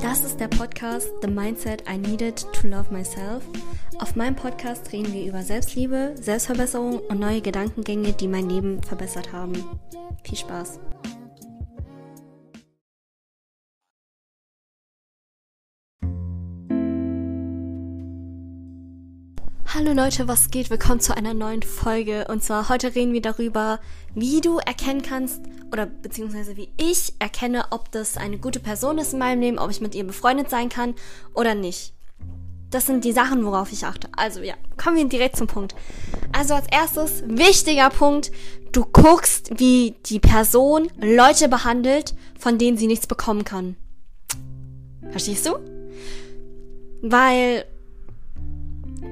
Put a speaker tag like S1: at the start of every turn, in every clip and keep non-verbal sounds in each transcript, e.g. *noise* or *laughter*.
S1: Das ist der Podcast The Mindset I Needed to Love Myself. Auf meinem Podcast reden wir über Selbstliebe, Selbstverbesserung und neue Gedankengänge, die mein Leben verbessert haben. Viel Spaß! Hallo Leute, was geht? Willkommen zu einer neuen Folge. Und zwar heute reden wir darüber, wie du erkennen kannst, oder beziehungsweise wie ich erkenne, ob das eine gute Person ist in meinem Leben, ob ich mit ihr befreundet sein kann oder nicht. Das sind die Sachen, worauf ich achte. Also ja, kommen wir direkt zum Punkt. Also als erstes, wichtiger Punkt, du guckst, wie die Person Leute behandelt, von denen sie nichts bekommen kann. Verstehst du? Weil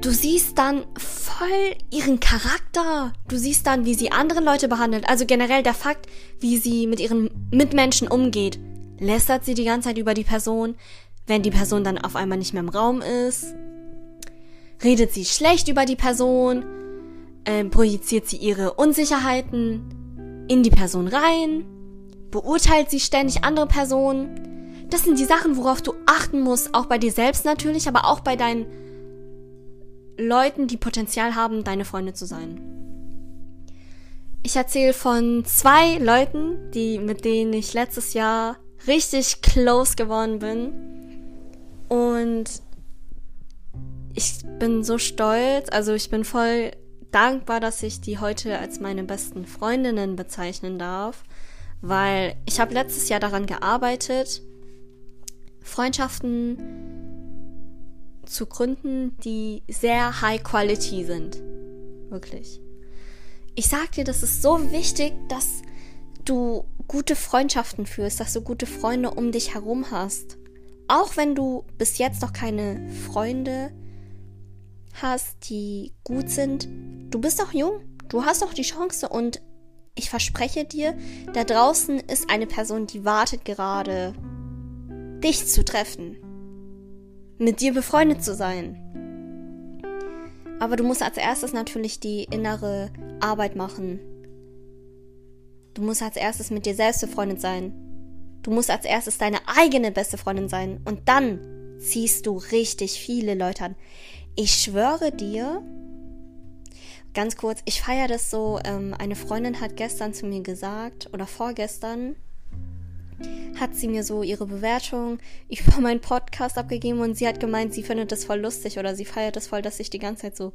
S1: du siehst dann voll ihren Charakter. Du siehst dann, wie sie andere Leute behandelt. Also generell der Fakt, wie sie mit ihren Mitmenschen umgeht. Lästert sie die ganze Zeit über die Person, wenn die Person dann auf einmal nicht mehr im Raum ist? Redet sie schlecht über die Person? Äh, projiziert sie ihre Unsicherheiten in die Person rein? Beurteilt sie ständig andere Personen? Das sind die Sachen, worauf du achten musst, auch bei dir selbst natürlich, aber auch bei deinen Leuten, die Potenzial haben, deine Freunde zu sein. Ich erzähle von zwei Leuten, die, mit denen ich letztes Jahr richtig close geworden bin. Und ich bin so stolz, also ich bin voll dankbar, dass ich die heute als meine besten Freundinnen bezeichnen darf, weil ich habe letztes Jahr daran gearbeitet, Freundschaften zu gründen, die sehr high quality sind. Wirklich. Ich sag dir, das ist so wichtig, dass du gute Freundschaften führst, dass du gute Freunde um dich herum hast. Auch wenn du bis jetzt noch keine Freunde hast, die gut sind, du bist doch jung, du hast doch die Chance und ich verspreche dir, da draußen ist eine Person, die wartet gerade, dich zu treffen mit dir befreundet zu sein. Aber du musst als erstes natürlich die innere Arbeit machen. Du musst als erstes mit dir selbst befreundet sein. Du musst als erstes deine eigene beste Freundin sein. Und dann ziehst du richtig viele Leute an. Ich schwöre dir, ganz kurz, ich feiere das so. Ähm, eine Freundin hat gestern zu mir gesagt, oder vorgestern, hat sie mir so ihre Bewertung über meinen Podcast abgegeben und sie hat gemeint, sie findet das voll lustig oder sie feiert das voll, dass ich die ganze Zeit so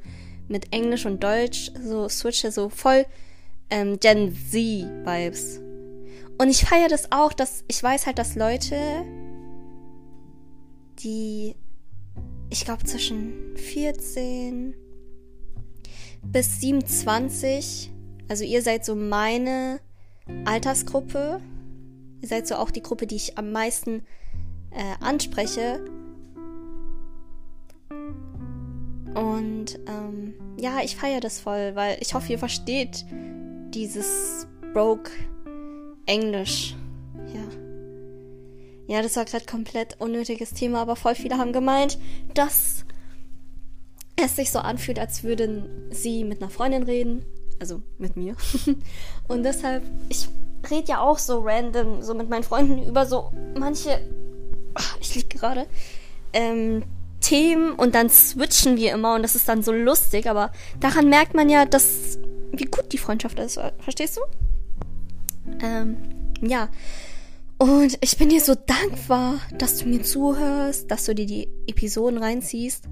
S1: mit Englisch und Deutsch so switche, so voll ähm, Gen Z-Vibes. Und ich feiere das auch, dass ich weiß halt, dass Leute, die, ich glaube, zwischen 14 bis 27, also ihr seid so meine Altersgruppe, Ihr seid so auch die Gruppe, die ich am meisten äh, anspreche. Und ähm, ja, ich feiere das voll, weil ich hoffe, ihr versteht dieses Broke Englisch. Ja. Ja, das war gerade komplett unnötiges Thema, aber voll viele haben gemeint, dass es sich so anfühlt, als würden sie mit einer Freundin reden. Also mit mir. *laughs* Und deshalb, ich rede ja auch so random, so mit meinen Freunden über so manche, *laughs* ich lieg gerade, ähm, Themen und dann switchen wir immer und das ist dann so lustig, aber daran merkt man ja, dass, wie gut die Freundschaft ist, verstehst du? Ähm, ja. Und ich bin dir so dankbar, dass du mir zuhörst, dass du dir die Episoden reinziehst.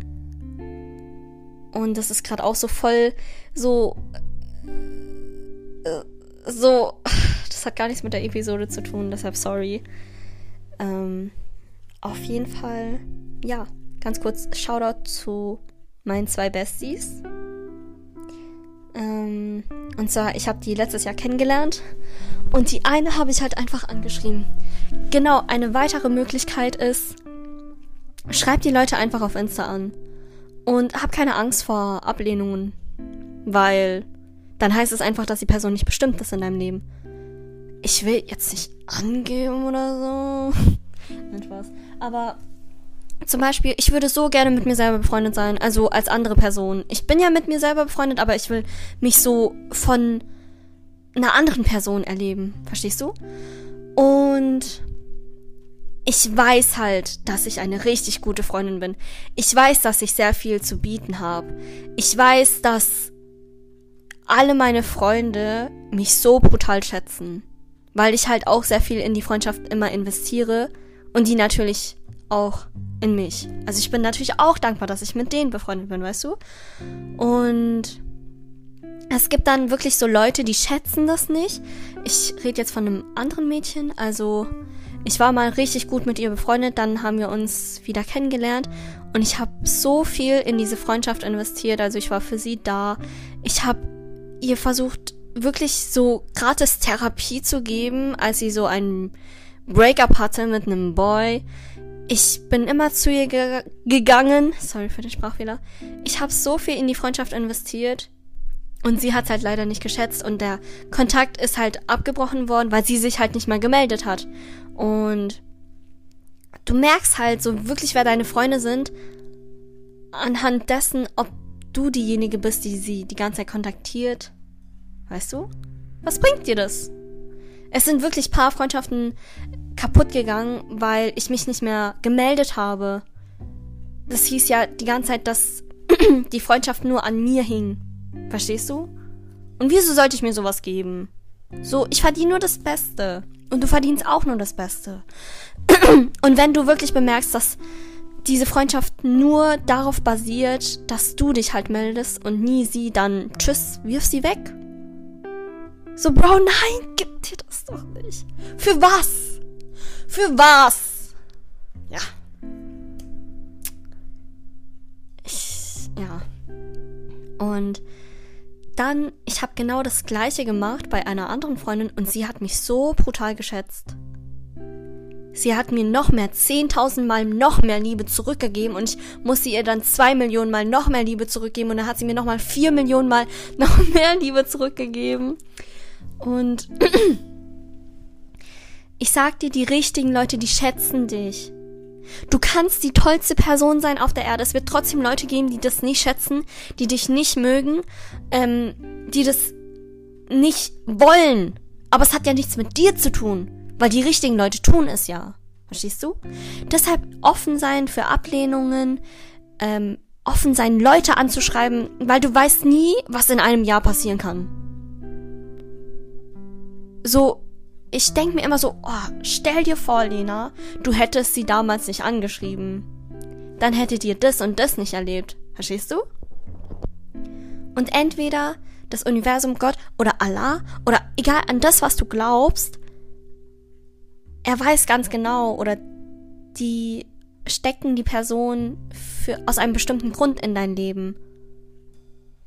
S1: Und das ist gerade auch so voll so, äh, so, *laughs* das hat gar nichts mit der Episode zu tun, deshalb sorry. Ähm, auf jeden Fall, ja, ganz kurz Shoutout zu meinen zwei Besties. Ähm, und zwar, ich habe die letztes Jahr kennengelernt und die eine habe ich halt einfach angeschrieben. Genau, eine weitere Möglichkeit ist, schreib die Leute einfach auf Insta an und hab keine Angst vor Ablehnungen, weil dann heißt es einfach, dass die Person nicht bestimmt ist in deinem Leben ich will jetzt nicht angeben oder so. *laughs* Nein, Spaß. Aber zum Beispiel, ich würde so gerne mit mir selber befreundet sein, also als andere Person. Ich bin ja mit mir selber befreundet, aber ich will mich so von einer anderen Person erleben. Verstehst du? Und ich weiß halt, dass ich eine richtig gute Freundin bin. Ich weiß, dass ich sehr viel zu bieten habe. Ich weiß, dass alle meine Freunde mich so brutal schätzen, weil ich halt auch sehr viel in die Freundschaft immer investiere und die natürlich auch in mich. Also ich bin natürlich auch dankbar, dass ich mit denen befreundet bin, weißt du? Und es gibt dann wirklich so Leute, die schätzen das nicht. Ich rede jetzt von einem anderen Mädchen, also ich war mal richtig gut mit ihr befreundet, dann haben wir uns wieder kennengelernt und ich habe so viel in diese Freundschaft investiert, also ich war für sie da. Ich habe ihr versucht wirklich so gratis Therapie zu geben, als sie so ein Breakup hatte mit einem Boy. Ich bin immer zu ihr ge gegangen. Sorry für den Sprachfehler. Ich habe so viel in die Freundschaft investiert. Und sie hat halt leider nicht geschätzt und der Kontakt ist halt abgebrochen worden, weil sie sich halt nicht mal gemeldet hat. Und du merkst halt so wirklich, wer deine Freunde sind, anhand dessen, ob du diejenige bist, die sie die ganze Zeit kontaktiert. Weißt du? Was bringt dir das? Es sind wirklich paar Freundschaften kaputt gegangen, weil ich mich nicht mehr gemeldet habe. Das hieß ja die ganze Zeit, dass *clears throat* die Freundschaft nur an mir hing. Verstehst du? Und wieso sollte ich mir sowas geben? So, ich verdiene nur das Beste. Und du verdienst auch nur das Beste. *clears throat* Und wenn du wirklich bemerkst, dass diese Freundschaft nur darauf basiert, dass du dich halt meldest und nie sie, dann tschüss, wirf sie weg. So, Bro, nein, gib dir das doch nicht. Für was? Für was? Ja. Ich, ja. Und dann, ich habe genau das gleiche gemacht bei einer anderen Freundin und sie hat mich so brutal geschätzt. Sie hat mir noch mehr, 10.000 Mal noch mehr Liebe zurückgegeben und ich musste ihr dann zwei Millionen Mal noch mehr Liebe zurückgeben und dann hat sie mir noch mal vier Millionen Mal *laughs* noch mehr Liebe zurückgegeben. Und ich sag dir, die richtigen Leute, die schätzen dich. Du kannst die tollste Person sein auf der Erde. Es wird trotzdem Leute geben, die das nicht schätzen, die dich nicht mögen, ähm, die das nicht wollen. Aber es hat ja nichts mit dir zu tun, weil die richtigen Leute tun es ja. Verstehst du? Deshalb offen sein für Ablehnungen, ähm, offen sein, Leute anzuschreiben, weil du weißt nie, was in einem Jahr passieren kann. So, ich denke mir immer so, oh, stell dir vor, Lena, du hättest sie damals nicht angeschrieben. Dann hättet ihr das und das nicht erlebt. Verstehst du? Und entweder das Universum, Gott oder Allah oder egal an das, was du glaubst, er weiß ganz genau oder die stecken die Person für, aus einem bestimmten Grund in dein Leben.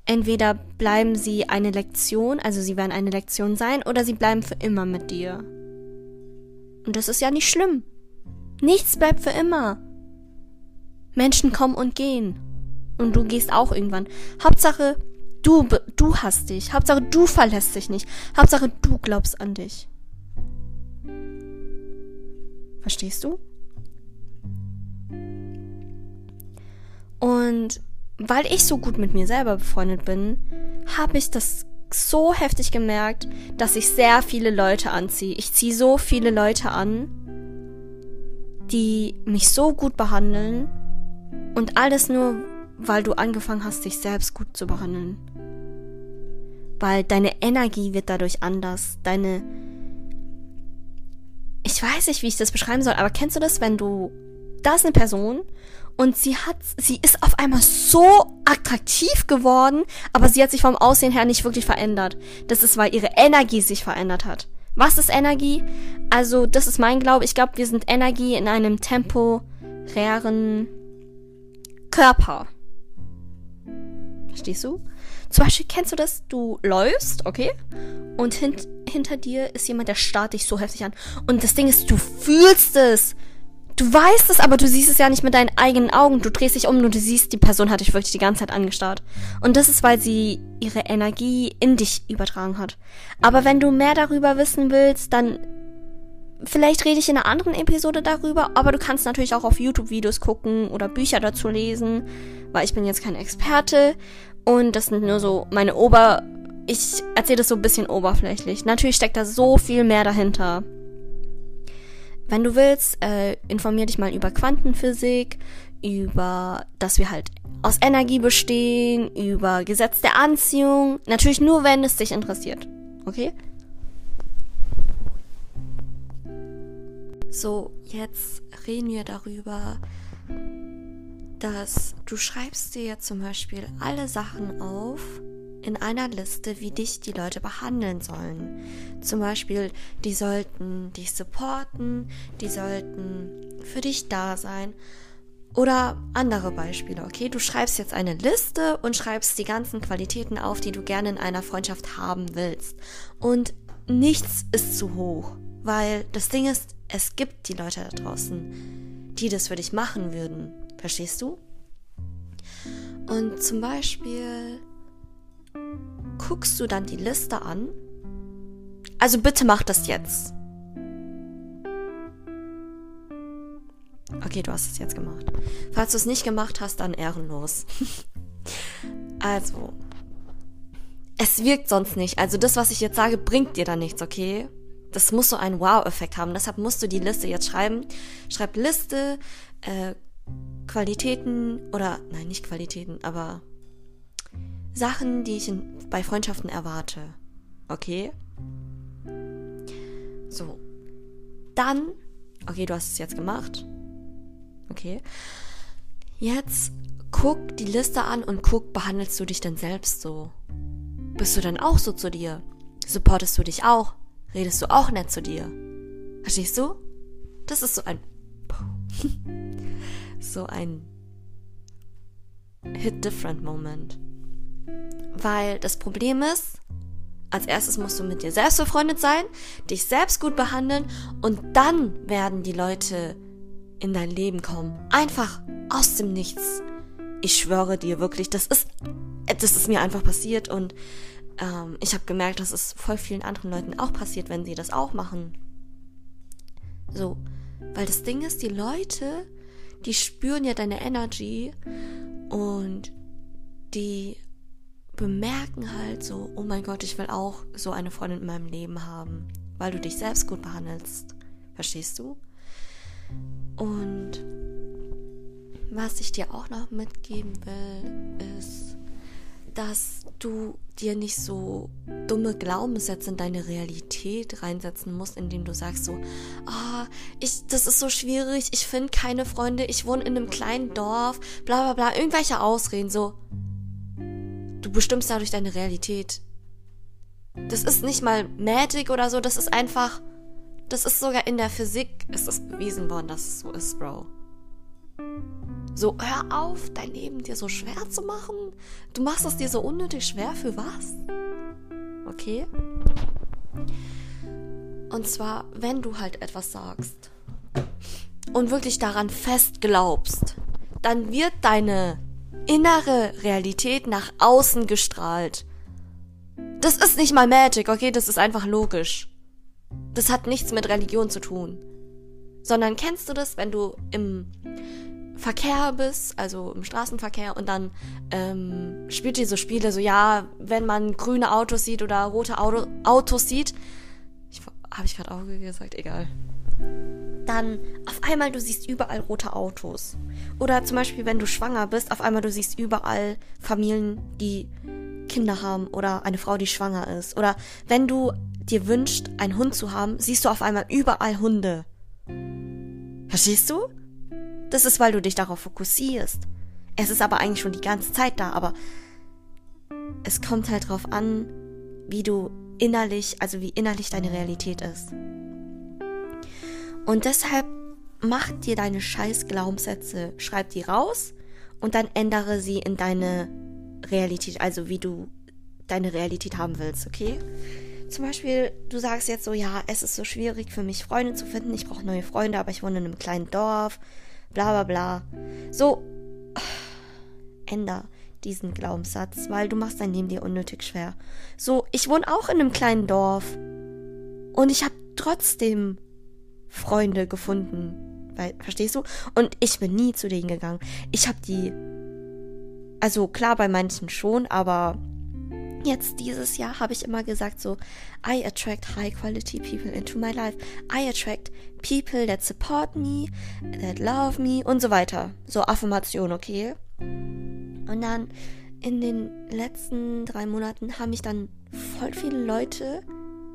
S1: Entweder bleiben sie eine Lektion, also sie werden eine Lektion sein, oder sie bleiben für immer mit dir. Und das ist ja nicht schlimm. Nichts bleibt für immer. Menschen kommen und gehen. Und du gehst auch irgendwann. Hauptsache, du, du hast dich. Hauptsache, du verlässt dich nicht. Hauptsache, du glaubst an dich. Verstehst du? Und weil ich so gut mit mir selber befreundet bin, habe ich das so heftig gemerkt, dass ich sehr viele Leute anziehe. Ich ziehe so viele Leute an, die mich so gut behandeln und alles nur, weil du angefangen hast, dich selbst gut zu behandeln. Weil deine Energie wird dadurch anders, deine ich weiß nicht, wie ich das beschreiben soll, aber kennst du das, wenn du da ist eine Person und sie hat, sie ist auf einmal so attraktiv geworden, aber sie hat sich vom Aussehen her nicht wirklich verändert. Das ist, weil ihre Energie sich verändert hat. Was ist Energie? Also, das ist mein Glaube. Ich glaube, wir sind Energie in einem temporären Körper. Verstehst du? Zum Beispiel kennst du das, du läufst, okay? Und hint, hinter dir ist jemand, der starrt dich so heftig an. Und das Ding ist, du fühlst es. Du weißt es, aber du siehst es ja nicht mit deinen eigenen Augen. Du drehst dich um und du siehst, die Person hat dich wirklich die ganze Zeit angestarrt. Und das ist, weil sie ihre Energie in dich übertragen hat. Aber wenn du mehr darüber wissen willst, dann vielleicht rede ich in einer anderen Episode darüber, aber du kannst natürlich auch auf YouTube-Videos gucken oder Bücher dazu lesen, weil ich bin jetzt kein Experte und das sind nur so meine Ober... Ich erzähle das so ein bisschen oberflächlich. Natürlich steckt da so viel mehr dahinter.
S2: Wenn du willst, äh, informier dich mal über Quantenphysik, über, dass wir halt aus Energie bestehen, über Gesetz der Anziehung. Natürlich nur, wenn es dich interessiert. Okay? So, jetzt reden wir darüber, dass du schreibst dir jetzt zum Beispiel alle Sachen auf in einer Liste, wie dich die Leute behandeln sollen. Zum Beispiel, die sollten dich supporten, die sollten für dich da sein. Oder andere Beispiele, okay? Du schreibst jetzt eine Liste und schreibst die ganzen Qualitäten auf, die du gerne in einer Freundschaft haben willst. Und nichts ist zu hoch, weil das Ding ist, es gibt die Leute da draußen, die das für dich machen würden. Verstehst du? Und zum Beispiel guckst du dann die Liste an. Also bitte mach das jetzt. Okay, du hast es jetzt gemacht. Falls du es nicht gemacht hast, dann ehrenlos. *laughs* also, es wirkt sonst nicht. Also das, was ich jetzt sage, bringt dir dann nichts, okay? Das muss so einen Wow-Effekt haben. Deshalb musst du die Liste jetzt schreiben. Schreib Liste, äh, Qualitäten oder nein, nicht Qualitäten, aber Sachen, die ich in, bei Freundschaften erwarte. Okay? So. Dann, okay, du hast es jetzt gemacht. Okay. Jetzt guck die Liste an und guck, behandelst du dich denn selbst so? Bist du dann auch so zu dir? Supportest du dich auch? Redest du auch nett zu dir? Verstehst du? Das ist so ein *laughs* so ein Hit Different Moment. Weil das Problem ist, als erstes musst du mit dir selbst befreundet sein, dich selbst gut behandeln und dann werden die Leute in dein Leben kommen. Einfach aus dem Nichts. Ich schwöre dir wirklich, das ist, das ist mir einfach passiert und ähm, ich habe gemerkt, dass es voll vielen anderen Leuten auch passiert, wenn sie das auch machen. So, weil das Ding ist, die Leute die spüren ja deine Energy und die bemerken halt so, oh mein Gott, ich will auch so eine Freundin in meinem Leben haben, weil du dich selbst gut behandelst. Verstehst du? Und was ich dir auch noch mitgeben will, ist, dass du dir nicht so dumme Glaubenssätze in deine Realität reinsetzen musst, indem du sagst so, ah, ich, das ist so schwierig, ich finde keine Freunde, ich wohne in einem kleinen Dorf, bla bla bla, irgendwelche Ausreden, so. Du bestimmst dadurch deine Realität. Das ist nicht mal Magic oder so, das ist einfach, das ist sogar in der Physik, ist es bewiesen worden, dass es so ist, Bro. So, hör auf, dein Leben dir so schwer zu machen. Du machst es dir so unnötig schwer für was? Okay? Und zwar, wenn du halt etwas sagst und wirklich daran fest glaubst, dann wird deine innere Realität nach außen gestrahlt. Das ist nicht mal Magic, okay? Das ist einfach logisch. Das hat nichts mit Religion zu tun. Sondern kennst du das, wenn du im Verkehr bist, also im Straßenverkehr, und dann ähm, spielt ihr so Spiele, so ja, wenn man grüne Autos sieht oder rote Auto, Autos sieht, habe ich gerade Auge gesagt, egal. Dann auf einmal du siehst überall rote Autos. Oder zum Beispiel, wenn du schwanger bist, auf einmal du siehst überall Familien, die Kinder haben oder eine Frau, die schwanger ist. Oder wenn du dir wünschst, einen Hund zu haben, siehst du auf einmal überall Hunde. Verstehst du? Das ist, weil du dich darauf fokussierst. Es ist aber eigentlich schon die ganze Zeit da, aber es kommt halt drauf an, wie du innerlich, also wie innerlich deine Realität ist. Und deshalb mach dir deine scheiß Glaubenssätze, schreib die raus und dann ändere sie in deine Realität, also wie du deine Realität haben willst, okay? Zum Beispiel, du sagst jetzt so, ja, es ist so schwierig für mich, Freunde zu finden, ich brauche neue Freunde, aber ich wohne in einem kleinen Dorf, bla bla bla. So, änder diesen Glaubenssatz, weil du machst dein Leben dir unnötig schwer. So, ich wohne auch in einem kleinen Dorf und ich habe trotzdem Freunde gefunden, weil, verstehst du? Und ich bin nie zu denen gegangen. Ich habe die, also klar bei manchen schon, aber Jetzt dieses Jahr habe ich immer gesagt so, I attract high quality people into my life. I attract people that support me, that love me und so weiter. So Affirmation, okay? Und dann in den letzten drei Monaten haben mich dann voll viele Leute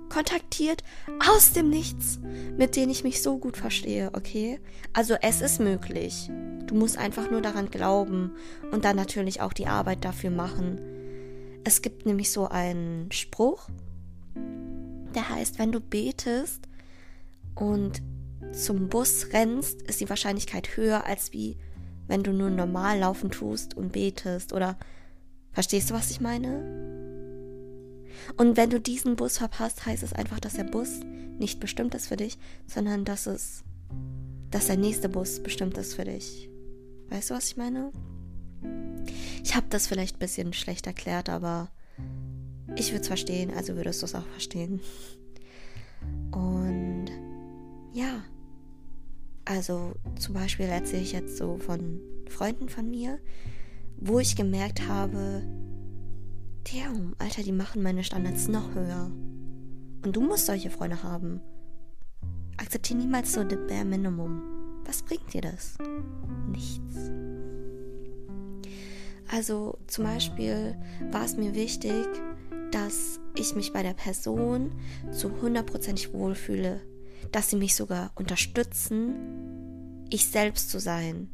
S2: kontaktiert aus dem Nichts, mit denen ich mich so gut verstehe, okay? Also es ist möglich. Du musst einfach nur daran glauben und dann natürlich auch die Arbeit dafür machen. Es gibt nämlich so einen Spruch, der heißt, wenn du betest und zum Bus rennst, ist die Wahrscheinlichkeit höher, als wie wenn du nur normal laufen tust und betest. Oder verstehst du, was ich meine? Und wenn du diesen Bus verpasst, heißt es einfach, dass der Bus nicht bestimmt ist für dich, sondern dass es, dass der nächste Bus bestimmt ist für dich. Weißt du, was ich meine? Ich habe das vielleicht ein bisschen schlecht erklärt, aber ich würde es verstehen, also würdest du es auch verstehen. Und ja, also zum Beispiel erzähle ich jetzt so von Freunden von mir, wo ich gemerkt habe, damn, Alter, die machen meine Standards noch höher. Und du musst solche Freunde haben. Akzeptiere niemals so the bare minimum. Was bringt dir das? Nichts. Also zum Beispiel war es mir wichtig, dass ich mich bei der Person zu hundertprozentig wohlfühle, dass sie mich sogar unterstützen, ich selbst zu sein.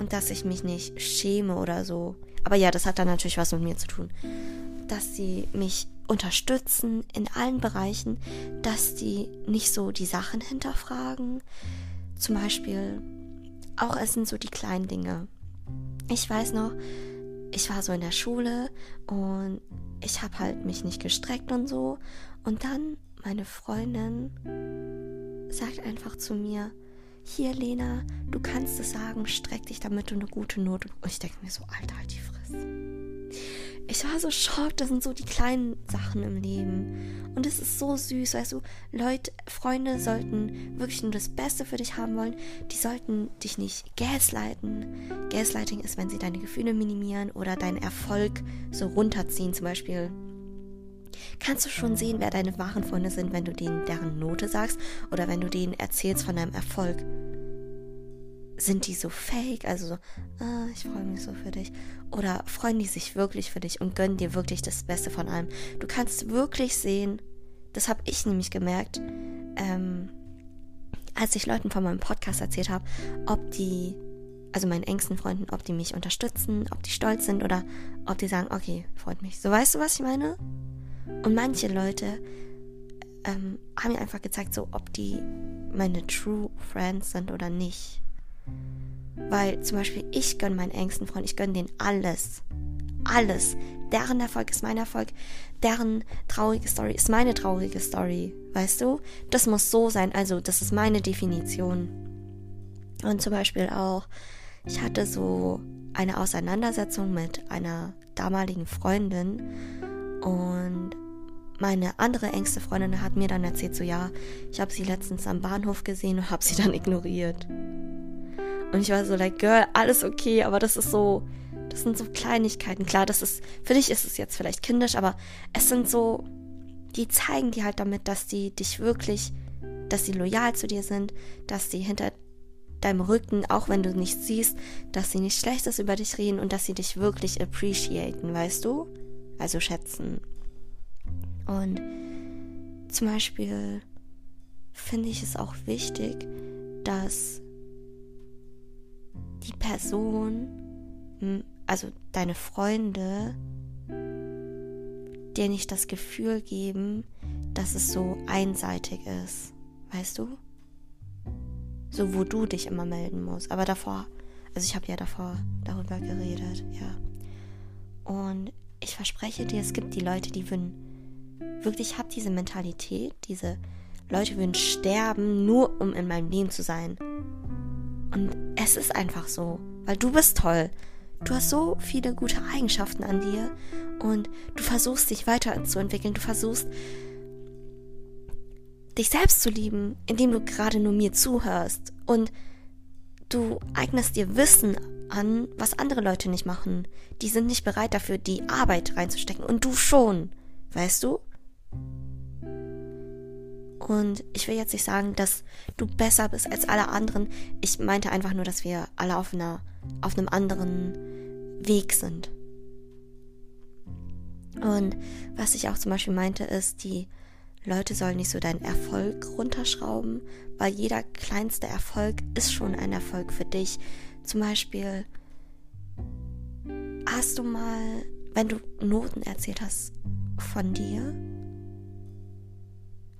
S2: Und dass ich mich nicht schäme oder so. Aber ja, das hat dann natürlich was mit mir zu tun. Dass sie mich unterstützen in allen Bereichen, dass die nicht so die Sachen hinterfragen. Zum Beispiel, auch es sind so die kleinen Dinge. Ich weiß noch, ich war so in der Schule und ich habe halt mich nicht gestreckt und so. Und dann meine Freundin sagt einfach zu mir, hier Lena, du kannst es sagen, streck dich, damit du eine gute Note. Und ich denke mir so, Alter, halt die Fresse. Ich war so schockt, das sind so die kleinen Sachen im Leben. Und es ist so süß, weißt du, Leute, Freunde sollten wirklich nur das Beste für dich haben wollen. Die sollten dich nicht gaslighten. Gaslighting ist, wenn sie deine Gefühle minimieren oder deinen Erfolg so runterziehen. Zum Beispiel, kannst du schon sehen, wer deine wahren Freunde sind, wenn du denen deren Note sagst oder wenn du denen erzählst von deinem Erfolg. Sind die so fake? Also so, ah, ich freue mich so für dich. Oder freuen die sich wirklich für dich und gönnen dir wirklich das Beste von allem? Du kannst wirklich sehen, das habe ich nämlich gemerkt, ähm, als ich Leuten von meinem Podcast erzählt habe, ob die, also meinen engsten Freunden, ob die mich unterstützen, ob die stolz sind oder ob die sagen, okay, freut mich. So weißt du, was ich meine? Und manche Leute ähm, haben mir einfach gezeigt, so ob die meine True Friends sind oder nicht. Weil zum Beispiel ich gönne meinen engsten Freund, ich gönne denen alles. Alles. Deren Erfolg ist mein Erfolg. Deren traurige Story ist meine traurige Story. Weißt du? Das muss so sein. Also, das ist meine Definition. Und zum Beispiel auch, ich hatte so eine Auseinandersetzung mit einer damaligen Freundin und meine andere engste Freundin hat mir dann erzählt, so ja, ich habe sie letztens am Bahnhof gesehen und habe sie *laughs* dann ignoriert. Und ich war so like, Girl, alles okay, aber das ist so, das sind so Kleinigkeiten. Klar, das ist, für dich ist es jetzt vielleicht kindisch, aber es sind so, die zeigen dir halt damit, dass die dich wirklich, dass sie loyal zu dir sind, dass sie hinter deinem Rücken, auch wenn du nichts siehst, dass sie nichts Schlechtes über dich reden und dass sie dich wirklich appreciaten, weißt du? Also schätzen. Und zum Beispiel finde ich es auch wichtig, dass die Person, also deine Freunde, dir nicht das Gefühl geben, dass es so einseitig ist. Weißt du? So, wo du dich immer melden musst. Aber davor, also ich habe ja davor darüber geredet, ja. Und ich verspreche dir, es gibt die Leute, die würden wirklich, ich habe diese Mentalität, diese Leute würden sterben, nur um in meinem Leben zu sein. Und es ist einfach so, weil du bist toll. Du hast so viele gute Eigenschaften an dir und du versuchst dich weiterzuentwickeln. Du versuchst dich selbst zu lieben, indem du gerade nur mir zuhörst und du eignest dir Wissen an, was andere Leute nicht machen. Die sind nicht bereit dafür, die Arbeit reinzustecken. Und du schon. Weißt du? Und ich will jetzt nicht sagen, dass du besser bist als alle anderen. Ich meinte einfach nur, dass wir alle auf, einer, auf einem anderen Weg sind. Und was ich auch zum Beispiel meinte, ist, die Leute sollen nicht so deinen Erfolg runterschrauben, weil jeder kleinste Erfolg ist schon ein Erfolg für dich. Zum Beispiel hast du mal, wenn du Noten erzählt hast von dir,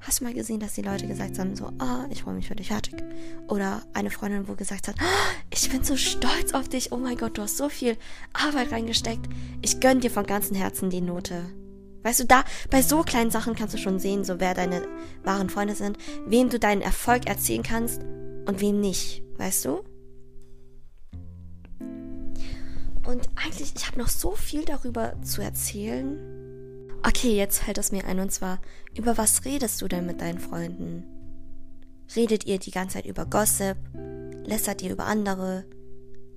S2: Hast du mal gesehen, dass die Leute gesagt haben, so, ah, ich freue mich für dich, fertig. Oder eine Freundin, wo gesagt hat, ah, ich bin so stolz auf dich, oh mein Gott, du hast so viel Arbeit reingesteckt. Ich gönn dir von ganzem Herzen die Note. Weißt du, da, bei so kleinen Sachen kannst du schon sehen, so wer deine wahren Freunde sind, wem du deinen Erfolg erzählen kannst und wem nicht, weißt du? Und eigentlich, ich habe noch so viel darüber zu erzählen, Okay, jetzt fällt es mir ein und zwar, über was redest du denn mit deinen Freunden? Redet ihr die ganze Zeit über Gossip? Lässert ihr über andere?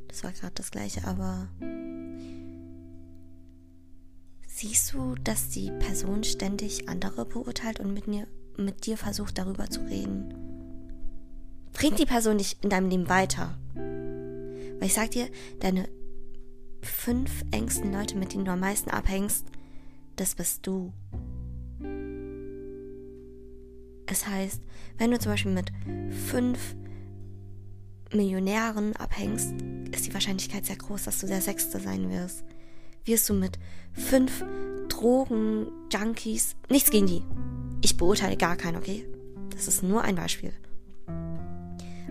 S2: Das war gerade das gleiche, aber siehst du, dass die Person ständig andere beurteilt und mit, mir, mit dir versucht darüber zu reden? Bringt die Person dich in deinem Leben weiter? Weil ich sag dir, deine fünf engsten Leute, mit denen du am meisten abhängst, das bist du. Es heißt, wenn du zum Beispiel mit fünf Millionären abhängst, ist die Wahrscheinlichkeit sehr groß, dass du der Sechste sein wirst. Wirst du mit fünf Drogen-Junkies, nichts gegen die. Ich beurteile gar keinen, okay? Das ist nur ein Beispiel.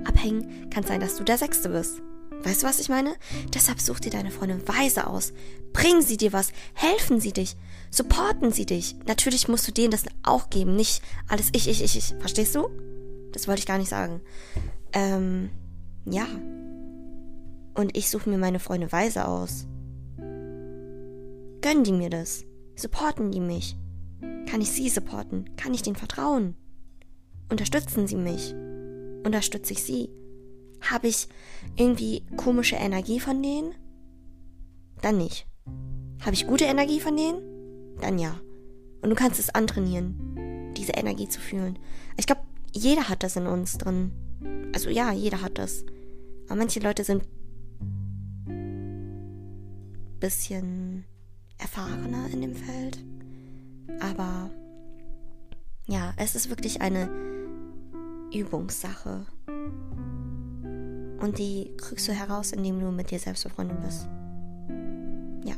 S2: Abhängen kann sein, dass du der Sechste bist. Weißt du, was ich meine? Deshalb such dir deine Freunde weise aus. Bringen sie dir was. Helfen sie dich. Supporten sie dich. Natürlich musst du denen das auch geben. Nicht alles ich, ich, ich, ich. Verstehst du? Das wollte ich gar nicht sagen. Ähm, ja. Und ich suche mir meine Freunde weise aus. Gönnen die mir das? Supporten die mich? Kann ich sie supporten? Kann ich denen vertrauen? Unterstützen sie mich? Unterstütze ich sie? Habe ich irgendwie komische Energie von denen? Dann nicht. Habe ich gute Energie von denen? Dann ja. Und du kannst es antrainieren, diese Energie zu fühlen. Ich glaube, jeder hat das in uns drin. Also ja, jeder hat das. Aber manche Leute sind bisschen erfahrener in dem Feld. Aber ja, es ist wirklich eine Übungssache. Und die kriegst du heraus, indem du mit dir selbst befreundet bist. Ja.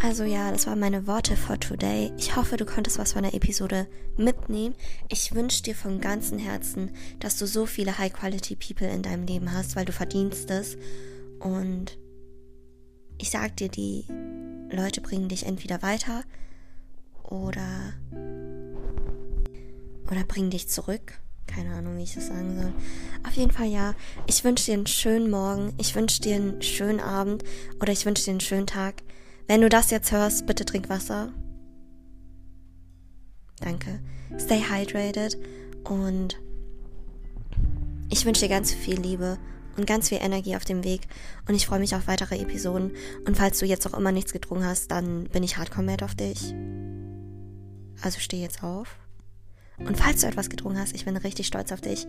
S2: Also ja, das waren meine Worte for today. Ich hoffe, du konntest was von der Episode mitnehmen. Ich wünsche dir von ganzem Herzen, dass du so viele High-Quality-People in deinem Leben hast, weil du verdienst es. Und ich sag dir, die Leute bringen dich entweder weiter oder oder bringen dich zurück. Keine Ahnung, wie ich das sagen soll. Auf jeden Fall ja. Ich wünsche dir einen schönen Morgen. Ich wünsche dir einen schönen Abend. Oder ich wünsche dir einen schönen Tag. Wenn du das jetzt hörst, bitte trink Wasser. Danke. Stay hydrated. Und ich wünsche dir ganz viel Liebe und ganz viel Energie auf dem Weg. Und ich freue mich auf weitere Episoden. Und falls du jetzt auch immer nichts getrunken hast, dann bin ich hardcore mad auf dich. Also steh jetzt auf. Und falls du etwas getrunken hast, ich bin richtig stolz auf dich,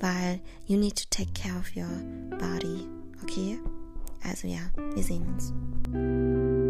S2: weil you need to take care of your body. Okay? Also ja, wir sehen uns.